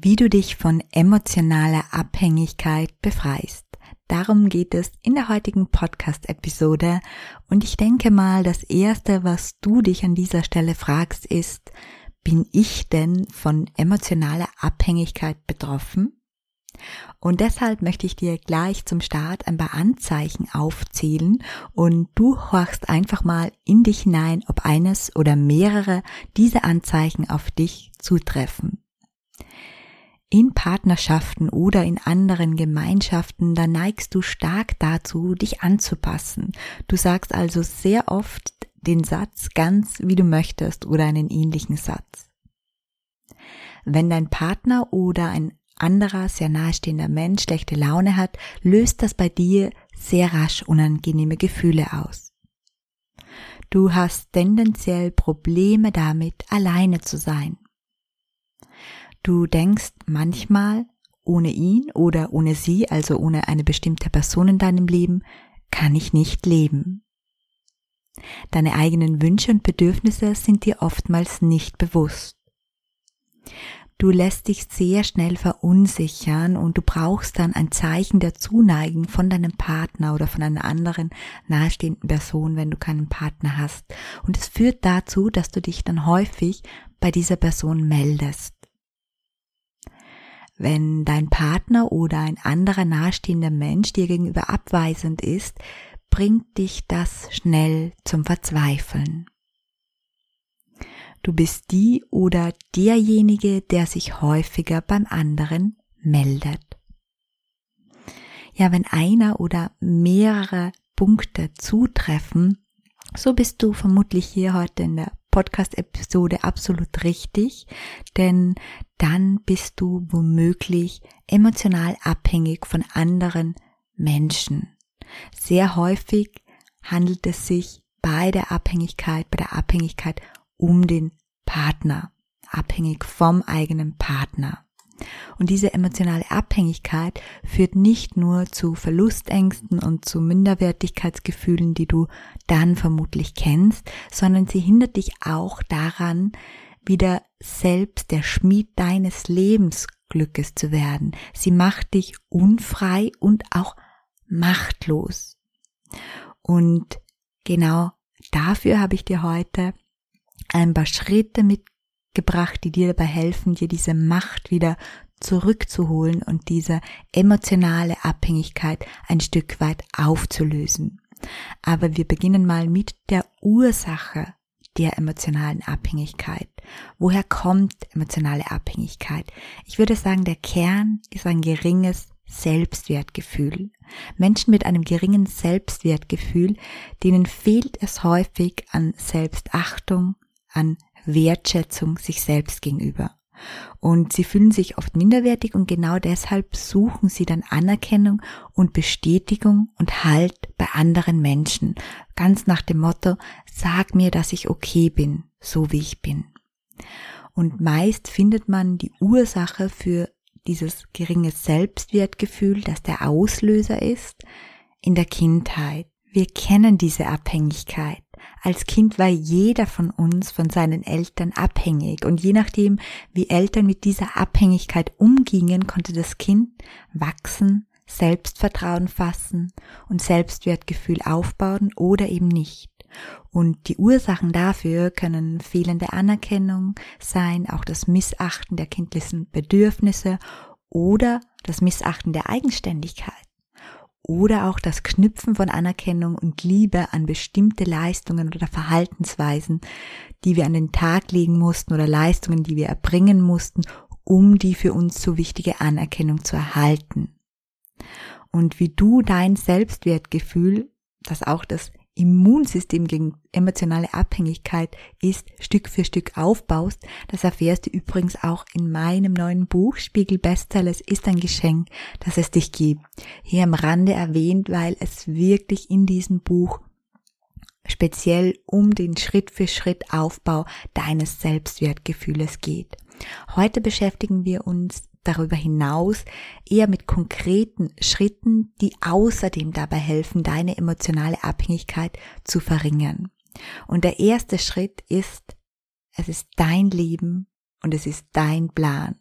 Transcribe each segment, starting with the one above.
Wie du dich von emotionaler Abhängigkeit befreist. Darum geht es in der heutigen Podcast-Episode und ich denke mal, das Erste, was du dich an dieser Stelle fragst, ist, bin ich denn von emotionaler Abhängigkeit betroffen? Und deshalb möchte ich dir gleich zum Start ein paar Anzeichen aufzählen und du horchst einfach mal in dich hinein, ob eines oder mehrere dieser Anzeichen auf dich zutreffen in Partnerschaften oder in anderen Gemeinschaften, da neigst du stark dazu, dich anzupassen. Du sagst also sehr oft den Satz ganz wie du möchtest oder einen ähnlichen Satz. Wenn dein Partner oder ein anderer sehr nahestehender Mensch schlechte Laune hat, löst das bei dir sehr rasch unangenehme Gefühle aus. Du hast tendenziell Probleme damit, alleine zu sein. Du denkst manchmal, ohne ihn oder ohne sie, also ohne eine bestimmte Person in deinem Leben, kann ich nicht leben. Deine eigenen Wünsche und Bedürfnisse sind dir oftmals nicht bewusst. Du lässt dich sehr schnell verunsichern und du brauchst dann ein Zeichen der Zuneigung von deinem Partner oder von einer anderen nahestehenden Person, wenn du keinen Partner hast. Und es führt dazu, dass du dich dann häufig bei dieser Person meldest. Wenn dein Partner oder ein anderer nahestehender Mensch dir gegenüber abweisend ist, bringt dich das schnell zum Verzweifeln. Du bist die oder derjenige, der sich häufiger beim anderen meldet. Ja, wenn einer oder mehrere Punkte zutreffen, so bist du vermutlich hier heute in der Podcast-Episode absolut richtig, denn dann bist du womöglich emotional abhängig von anderen Menschen. Sehr häufig handelt es sich bei der Abhängigkeit, bei der Abhängigkeit um den Partner, abhängig vom eigenen Partner. Und diese emotionale Abhängigkeit führt nicht nur zu Verlustängsten und zu Minderwertigkeitsgefühlen, die du dann vermutlich kennst, sondern sie hindert dich auch daran, wieder selbst der Schmied deines Lebensglückes zu werden. Sie macht dich unfrei und auch machtlos. Und genau dafür habe ich dir heute ein paar Schritte mit gebracht, die dir dabei helfen, dir diese Macht wieder zurückzuholen und diese emotionale Abhängigkeit ein Stück weit aufzulösen. Aber wir beginnen mal mit der Ursache der emotionalen Abhängigkeit. Woher kommt emotionale Abhängigkeit? Ich würde sagen, der Kern ist ein geringes Selbstwertgefühl. Menschen mit einem geringen Selbstwertgefühl, denen fehlt es häufig an Selbstachtung, an Wertschätzung sich selbst gegenüber. Und sie fühlen sich oft minderwertig und genau deshalb suchen sie dann Anerkennung und Bestätigung und Halt bei anderen Menschen. Ganz nach dem Motto, sag mir, dass ich okay bin, so wie ich bin. Und meist findet man die Ursache für dieses geringe Selbstwertgefühl, das der Auslöser ist, in der Kindheit. Wir kennen diese Abhängigkeit. Als Kind war jeder von uns von seinen Eltern abhängig und je nachdem, wie Eltern mit dieser Abhängigkeit umgingen, konnte das Kind wachsen, Selbstvertrauen fassen und Selbstwertgefühl aufbauen oder eben nicht. Und die Ursachen dafür können fehlende Anerkennung sein, auch das Missachten der kindlichen Bedürfnisse oder das Missachten der Eigenständigkeit oder auch das Knüpfen von Anerkennung und Liebe an bestimmte Leistungen oder Verhaltensweisen, die wir an den Tag legen mussten oder Leistungen, die wir erbringen mussten, um die für uns so wichtige Anerkennung zu erhalten. Und wie du dein Selbstwertgefühl, das auch das Immunsystem gegen emotionale Abhängigkeit ist, Stück für Stück aufbaust. Das erfährst du übrigens auch in meinem neuen Buch Spiegel Bestseller. Es ist ein Geschenk, dass es dich gibt. Hier am Rande erwähnt, weil es wirklich in diesem Buch speziell um den Schritt für Schritt Aufbau deines Selbstwertgefühles geht. Heute beschäftigen wir uns darüber hinaus eher mit konkreten Schritten, die außerdem dabei helfen, deine emotionale Abhängigkeit zu verringern. Und der erste Schritt ist, es ist dein Leben und es ist dein Plan.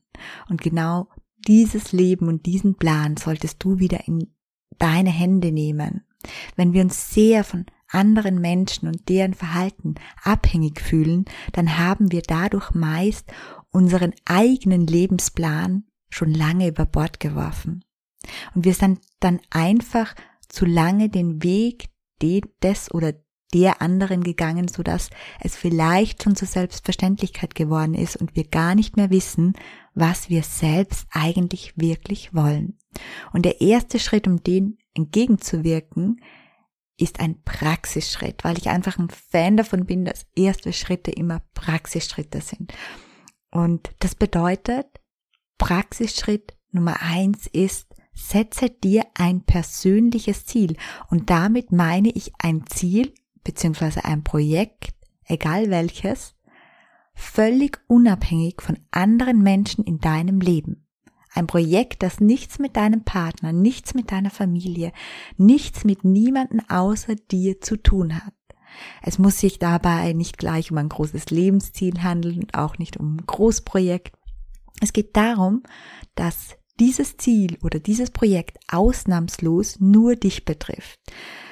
Und genau dieses Leben und diesen Plan solltest du wieder in deine Hände nehmen. Wenn wir uns sehr von anderen Menschen und deren Verhalten abhängig fühlen, dann haben wir dadurch meist unseren eigenen Lebensplan schon lange über Bord geworfen. Und wir sind dann einfach zu lange den Weg des oder der anderen gegangen, so dass es vielleicht schon zur Selbstverständlichkeit geworden ist und wir gar nicht mehr wissen, was wir selbst eigentlich wirklich wollen. Und der erste Schritt, um dem entgegenzuwirken, ist ein Praxisschritt, weil ich einfach ein Fan davon bin, dass erste Schritte immer Praxisschritte sind. Und das bedeutet, Praxisschritt Nummer eins ist, setze dir ein persönliches Ziel. Und damit meine ich ein Ziel beziehungsweise ein Projekt, egal welches, völlig unabhängig von anderen Menschen in deinem Leben. Ein Projekt, das nichts mit deinem Partner, nichts mit deiner Familie, nichts mit niemanden außer dir zu tun hat. Es muss sich dabei nicht gleich um ein großes Lebensziel handeln und auch nicht um ein Großprojekt. Es geht darum, dass dieses Ziel oder dieses Projekt ausnahmslos nur dich betrifft.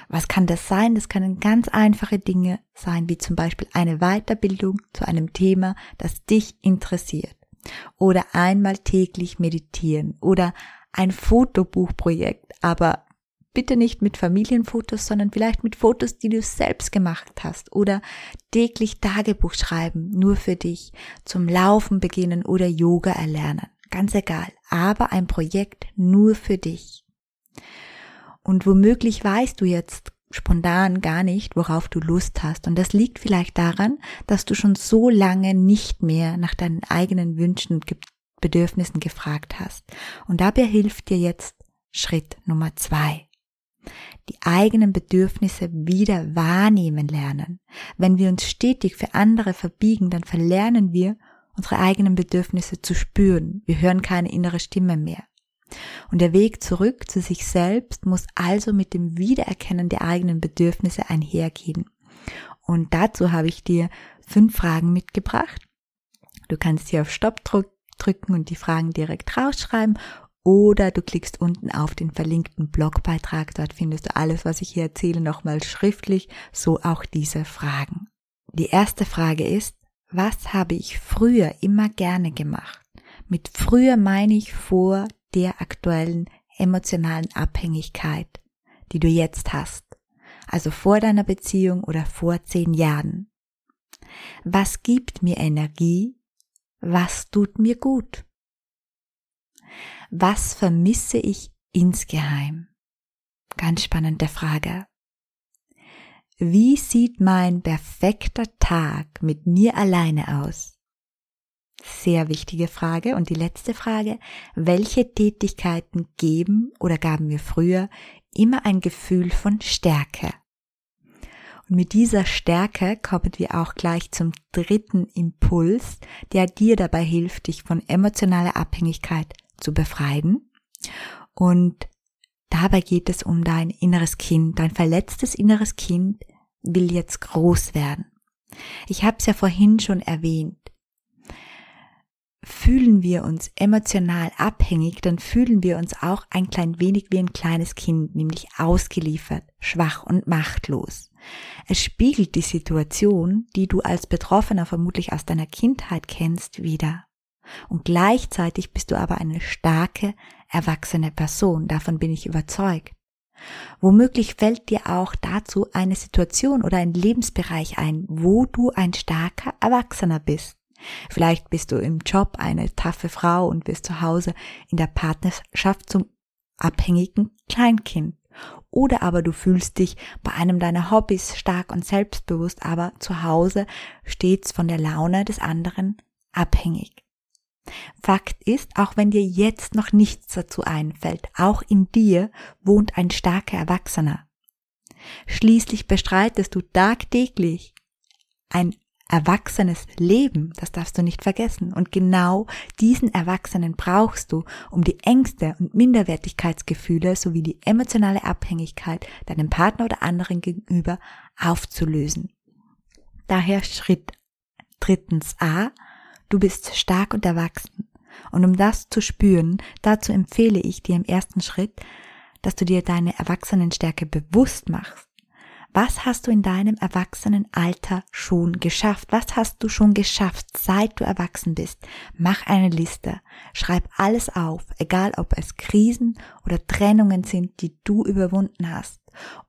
Was kann das sein? Das können ganz einfache Dinge sein, wie zum Beispiel eine Weiterbildung zu einem Thema, das dich interessiert. Oder einmal täglich meditieren oder ein Fotobuchprojekt, aber bitte nicht mit Familienfotos, sondern vielleicht mit Fotos, die du selbst gemacht hast oder täglich Tagebuch schreiben, nur für dich, zum Laufen beginnen oder Yoga erlernen. Ganz egal, aber ein Projekt nur für dich. Und womöglich weißt du jetzt spontan gar nicht, worauf du Lust hast. Und das liegt vielleicht daran, dass du schon so lange nicht mehr nach deinen eigenen Wünschen und Bedürfnissen gefragt hast. Und dabei hilft dir jetzt Schritt Nummer zwei die eigenen Bedürfnisse wieder wahrnehmen lernen. Wenn wir uns stetig für andere verbiegen, dann verlernen wir, unsere eigenen Bedürfnisse zu spüren. Wir hören keine innere Stimme mehr. Und der Weg zurück zu sich selbst muss also mit dem Wiedererkennen der eigenen Bedürfnisse einhergehen. Und dazu habe ich dir fünf Fragen mitgebracht. Du kannst hier auf Stopp drücken und die Fragen direkt rausschreiben oder du klickst unten auf den verlinkten Blogbeitrag. Dort findest du alles, was ich hier erzähle, nochmal schriftlich, so auch diese Fragen. Die erste Frage ist, was habe ich früher immer gerne gemacht? Mit früher meine ich vor der aktuellen emotionalen Abhängigkeit, die du jetzt hast. Also vor deiner Beziehung oder vor zehn Jahren. Was gibt mir Energie? Was tut mir gut? Was vermisse ich insgeheim? Ganz spannende Frage. Wie sieht mein perfekter Tag mit mir alleine aus? Sehr wichtige Frage. Und die letzte Frage, welche Tätigkeiten geben oder gaben mir früher immer ein Gefühl von Stärke? Und mit dieser Stärke kommen wir auch gleich zum dritten Impuls, der dir dabei hilft, dich von emotionaler Abhängigkeit zu befreien. Und dabei geht es um dein inneres Kind. Dein verletztes inneres Kind will jetzt groß werden. Ich habe es ja vorhin schon erwähnt. Fühlen wir uns emotional abhängig, dann fühlen wir uns auch ein klein wenig wie ein kleines Kind, nämlich ausgeliefert, schwach und machtlos. Es spiegelt die Situation, die du als Betroffener vermutlich aus deiner Kindheit kennst, wieder. Und gleichzeitig bist du aber eine starke, erwachsene Person, davon bin ich überzeugt. Womöglich fällt dir auch dazu eine Situation oder ein Lebensbereich ein, wo du ein starker Erwachsener bist. Vielleicht bist du im Job eine taffe Frau und bist zu Hause in der Partnerschaft zum abhängigen Kleinkind. Oder aber du fühlst dich bei einem deiner Hobbys stark und selbstbewusst, aber zu Hause stets von der Laune des anderen abhängig. Fakt ist, auch wenn dir jetzt noch nichts dazu einfällt, auch in dir wohnt ein starker Erwachsener. Schließlich bestreitest du tagtäglich ein erwachsenes Leben, das darfst du nicht vergessen. Und genau diesen Erwachsenen brauchst du, um die Ängste und Minderwertigkeitsgefühle sowie die emotionale Abhängigkeit deinem Partner oder anderen gegenüber aufzulösen. Daher Schritt drittens A, du bist stark und erwachsen. Und um das zu spüren, dazu empfehle ich dir im ersten Schritt, dass du dir deine Erwachsenenstärke bewusst machst was hast du in deinem Erwachsenenalter schon geschafft? Was hast du schon geschafft, seit du erwachsen bist? Mach eine Liste. Schreib alles auf, egal ob es Krisen oder Trennungen sind, die du überwunden hast.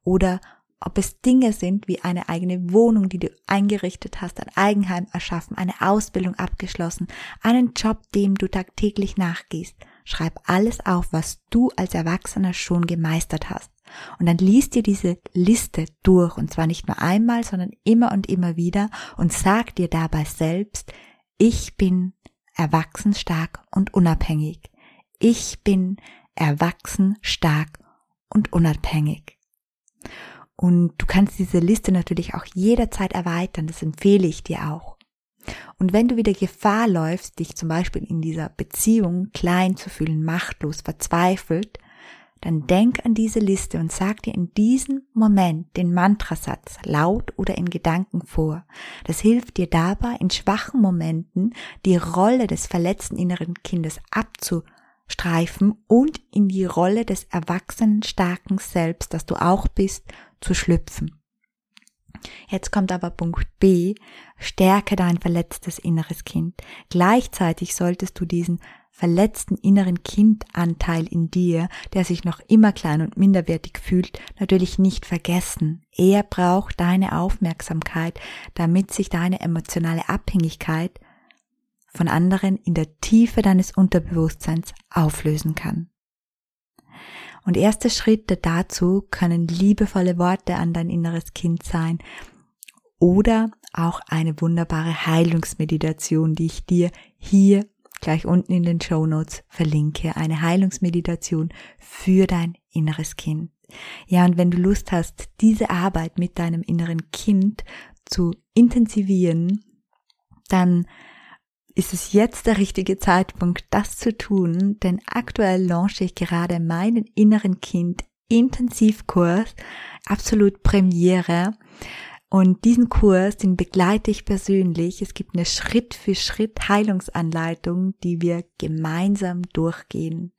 Oder ob es Dinge sind wie eine eigene Wohnung, die du eingerichtet hast, ein Eigenheim erschaffen, eine Ausbildung abgeschlossen, einen Job, dem du tagtäglich nachgehst. Schreib alles auf, was du als Erwachsener schon gemeistert hast. Und dann liest dir diese Liste durch, und zwar nicht nur einmal, sondern immer und immer wieder, und sag dir dabei selbst, ich bin erwachsen, stark und unabhängig. Ich bin erwachsen, stark und unabhängig. Und du kannst diese Liste natürlich auch jederzeit erweitern, das empfehle ich dir auch. Und wenn du wieder Gefahr läufst, dich zum Beispiel in dieser Beziehung klein zu fühlen, machtlos, verzweifelt, dann denk an diese Liste und sag dir in diesem Moment den Mantrasatz laut oder in Gedanken vor. Das hilft dir dabei, in schwachen Momenten die Rolle des verletzten inneren Kindes abzustreifen und in die Rolle des erwachsenen starken Selbst, das du auch bist, zu schlüpfen. Jetzt kommt aber Punkt B, stärke dein verletztes inneres Kind. Gleichzeitig solltest du diesen verletzten inneren Kindanteil in dir, der sich noch immer klein und minderwertig fühlt, natürlich nicht vergessen. Er braucht deine Aufmerksamkeit, damit sich deine emotionale Abhängigkeit von anderen in der Tiefe deines Unterbewusstseins auflösen kann. Und erste Schritte dazu können liebevolle Worte an dein inneres Kind sein oder auch eine wunderbare Heilungsmeditation, die ich dir hier gleich unten in den Show Notes verlinke. Eine Heilungsmeditation für dein inneres Kind. Ja, und wenn du Lust hast, diese Arbeit mit deinem inneren Kind zu intensivieren, dann ist es jetzt der richtige Zeitpunkt, das zu tun, denn aktuell launche ich gerade meinen inneren Kind Intensivkurs, absolut Premiere. Und diesen Kurs, den begleite ich persönlich. Es gibt eine Schritt für Schritt Heilungsanleitung, die wir gemeinsam durchgehen.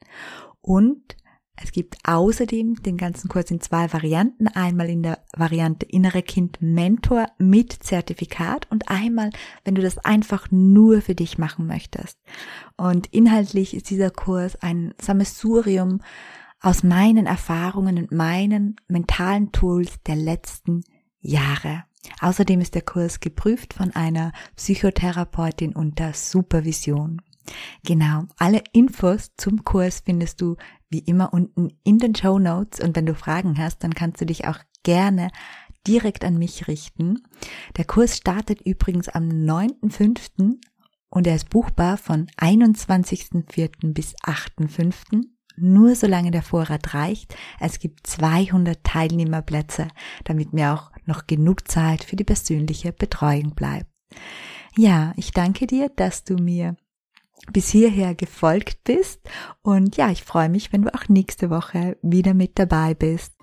Und es gibt außerdem den ganzen Kurs in zwei Varianten. Einmal in der Variante Innere Kind Mentor mit Zertifikat und einmal, wenn du das einfach nur für dich machen möchtest. Und inhaltlich ist dieser Kurs ein Sammelsurium aus meinen Erfahrungen und meinen mentalen Tools der letzten Jahre. Außerdem ist der Kurs geprüft von einer Psychotherapeutin unter Supervision. Genau, alle Infos zum Kurs findest du wie immer unten in den Show Notes und wenn du Fragen hast, dann kannst du dich auch gerne direkt an mich richten. Der Kurs startet übrigens am 9.5. und er ist buchbar von 21.4. bis 8.5. Nur solange der Vorrat reicht. Es gibt 200 Teilnehmerplätze, damit mir auch noch genug Zeit für die persönliche Betreuung bleibt. Ja, ich danke dir, dass du mir bis hierher gefolgt bist. Und ja, ich freue mich, wenn du auch nächste Woche wieder mit dabei bist.